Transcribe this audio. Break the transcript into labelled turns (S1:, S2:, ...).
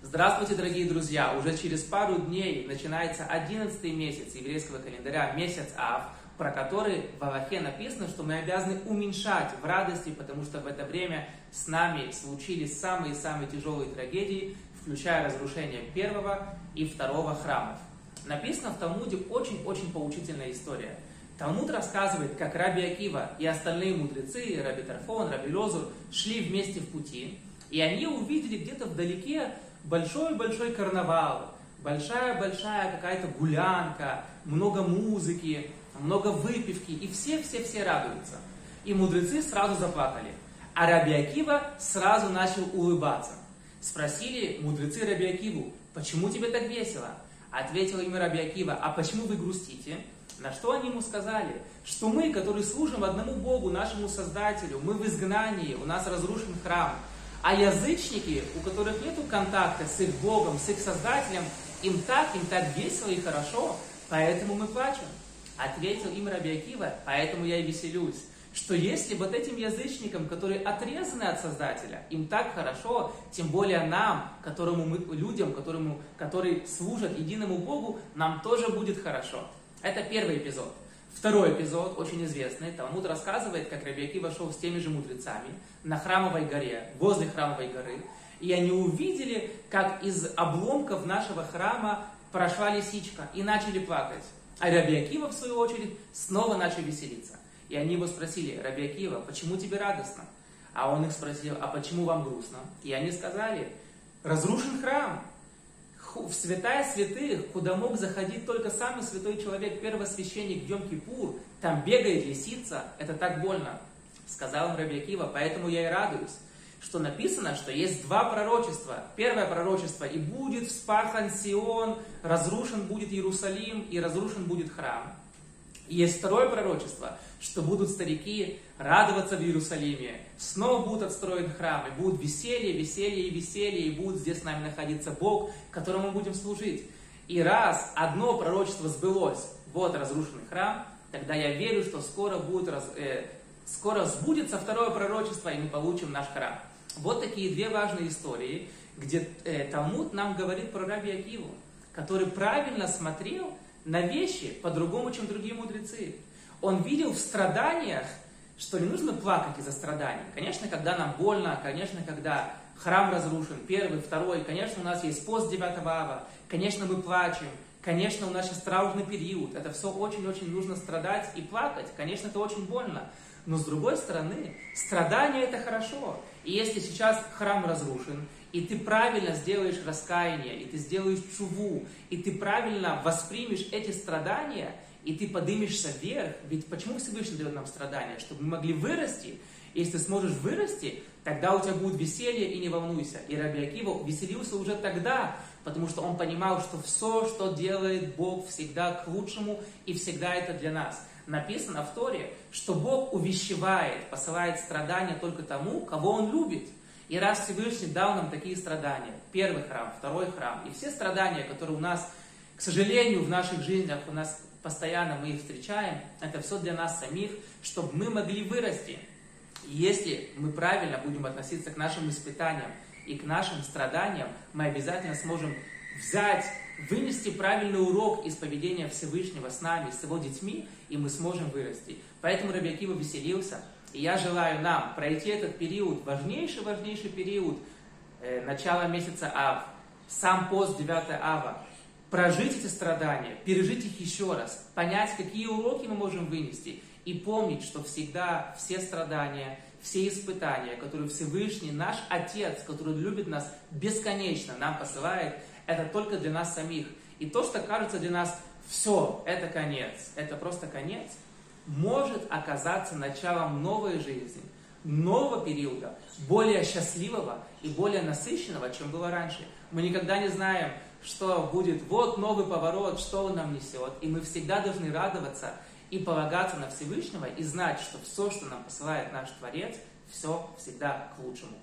S1: Здравствуйте, дорогие друзья! Уже через пару дней начинается 11 месяц еврейского календаря, месяц Ав, про который в Аллахе написано, что мы обязаны уменьшать в радости, потому что в это время с нами случились самые-самые тяжелые трагедии, включая разрушение первого и второго храмов. Написано в Талмуде очень-очень поучительная история. Талмуд рассказывает, как Раби Акива и остальные мудрецы, Раби Тарфон, Раби Лозур, шли вместе в пути, и они увидели где-то вдалеке большой-большой карнавал, большая-большая какая-то гулянка, много музыки, много выпивки, и все-все-все радуются. И мудрецы сразу заплакали. А Раби Акива сразу начал улыбаться. Спросили мудрецы Раби Акиву, почему тебе так весело? Ответил им Раби Акива, а почему вы грустите? На что они ему сказали? Что мы, которые служим одному Богу, нашему Создателю, мы в изгнании, у нас разрушен храм. А язычники, у которых нет контакта с их Богом, с их Создателем, им так, им так весело и хорошо, поэтому мы плачем. Ответил им Раби Акива, поэтому я и веселюсь. Что если вот этим язычникам, которые отрезаны от Создателя, им так хорошо, тем более нам, которому мы, людям, которому, которые служат единому Богу, нам тоже будет хорошо. Это первый эпизод. Второй эпизод, очень известный, Талмуд рассказывает, как Рабиаки вошел с теми же мудрецами на Храмовой горе, возле Храмовой горы, и они увидели, как из обломков нашего храма прошла лисичка, и начали плакать. А Рабиакива, в свою очередь, снова начал веселиться. И они его спросили, Рабиакива, почему тебе радостно? А он их спросил, а почему вам грустно? И они сказали, разрушен храм, в святая святых, куда мог заходить только самый святой человек, первосвященник Йом-Кипур, там бегает лисица, это так больно. Сказал им Раби Акива, поэтому я и радуюсь, что написано, что есть два пророчества. Первое пророчество, и будет вспахан Сион, разрушен будет Иерусалим, и разрушен будет храм. И есть второе пророчество, что будут старики радоваться в Иерусалиме, снова будут отстроен храм, и будут веселье, веселье и веселье, и будет здесь с нами находиться Бог, которому мы будем служить. И раз одно пророчество сбылось, вот разрушенный храм, тогда я верю, что скоро, будет раз, э, скоро сбудется второе пророчество, и мы получим наш храм. Вот такие две важные истории, где э, Талмуд нам говорит про Раби Акиву, который правильно смотрел на вещи по-другому, чем другие мудрецы. Он видел в страданиях, что не нужно плакать из-за страданий. Конечно, когда нам больно, конечно, когда храм разрушен, первый, второй, конечно, у нас есть пост 9 ава, конечно, мы плачем, конечно, у нас сейчас траурный период, это все очень-очень нужно страдать и плакать, конечно, это очень больно. Но с другой стороны, страдание это хорошо. И если сейчас храм разрушен, и ты правильно сделаешь раскаяние, и ты сделаешь чуву, и ты правильно воспримешь эти страдания, и ты поднимешься вверх, ведь почему Всевышний дает нам страдания? Чтобы мы могли вырасти. Если ты сможешь вырасти, тогда у тебя будет веселье и не волнуйся. И Раби Акива веселился уже тогда, потому что он понимал, что все, что делает Бог, всегда к лучшему, и всегда это для нас. Написано в Торе, что Бог увещевает, посылает страдания только тому, кого Он любит. И раз Всевышний дал нам такие страдания, первый храм, второй храм, и все страдания, которые у нас, к сожалению, в наших жизнях, у нас постоянно мы их встречаем, это все для нас самих, чтобы мы могли вырасти. И если мы правильно будем относиться к нашим испытаниям и к нашим страданиям, мы обязательно сможем взять, вынести правильный урок из поведения Всевышнего с нами, с его детьми, и мы сможем вырасти. Поэтому Рабиакива веселился, и я желаю нам пройти этот период, важнейший-важнейший период, э, начала месяца Ав, сам пост 9 Ава, прожить эти страдания, пережить их еще раз, понять, какие уроки мы можем вынести, и помнить, что всегда все страдания, все испытания, которые Всевышний, наш Отец, который любит нас бесконечно, нам посылает, это только для нас самих. И то, что кажется для нас, все, это конец, это просто конец – может оказаться началом новой жизни, нового периода, более счастливого и более насыщенного, чем было раньше. Мы никогда не знаем, что будет вот новый поворот, что он нам несет. И мы всегда должны радоваться и полагаться на Всевышнего и знать, что все, что нам посылает наш Творец, все всегда к лучшему.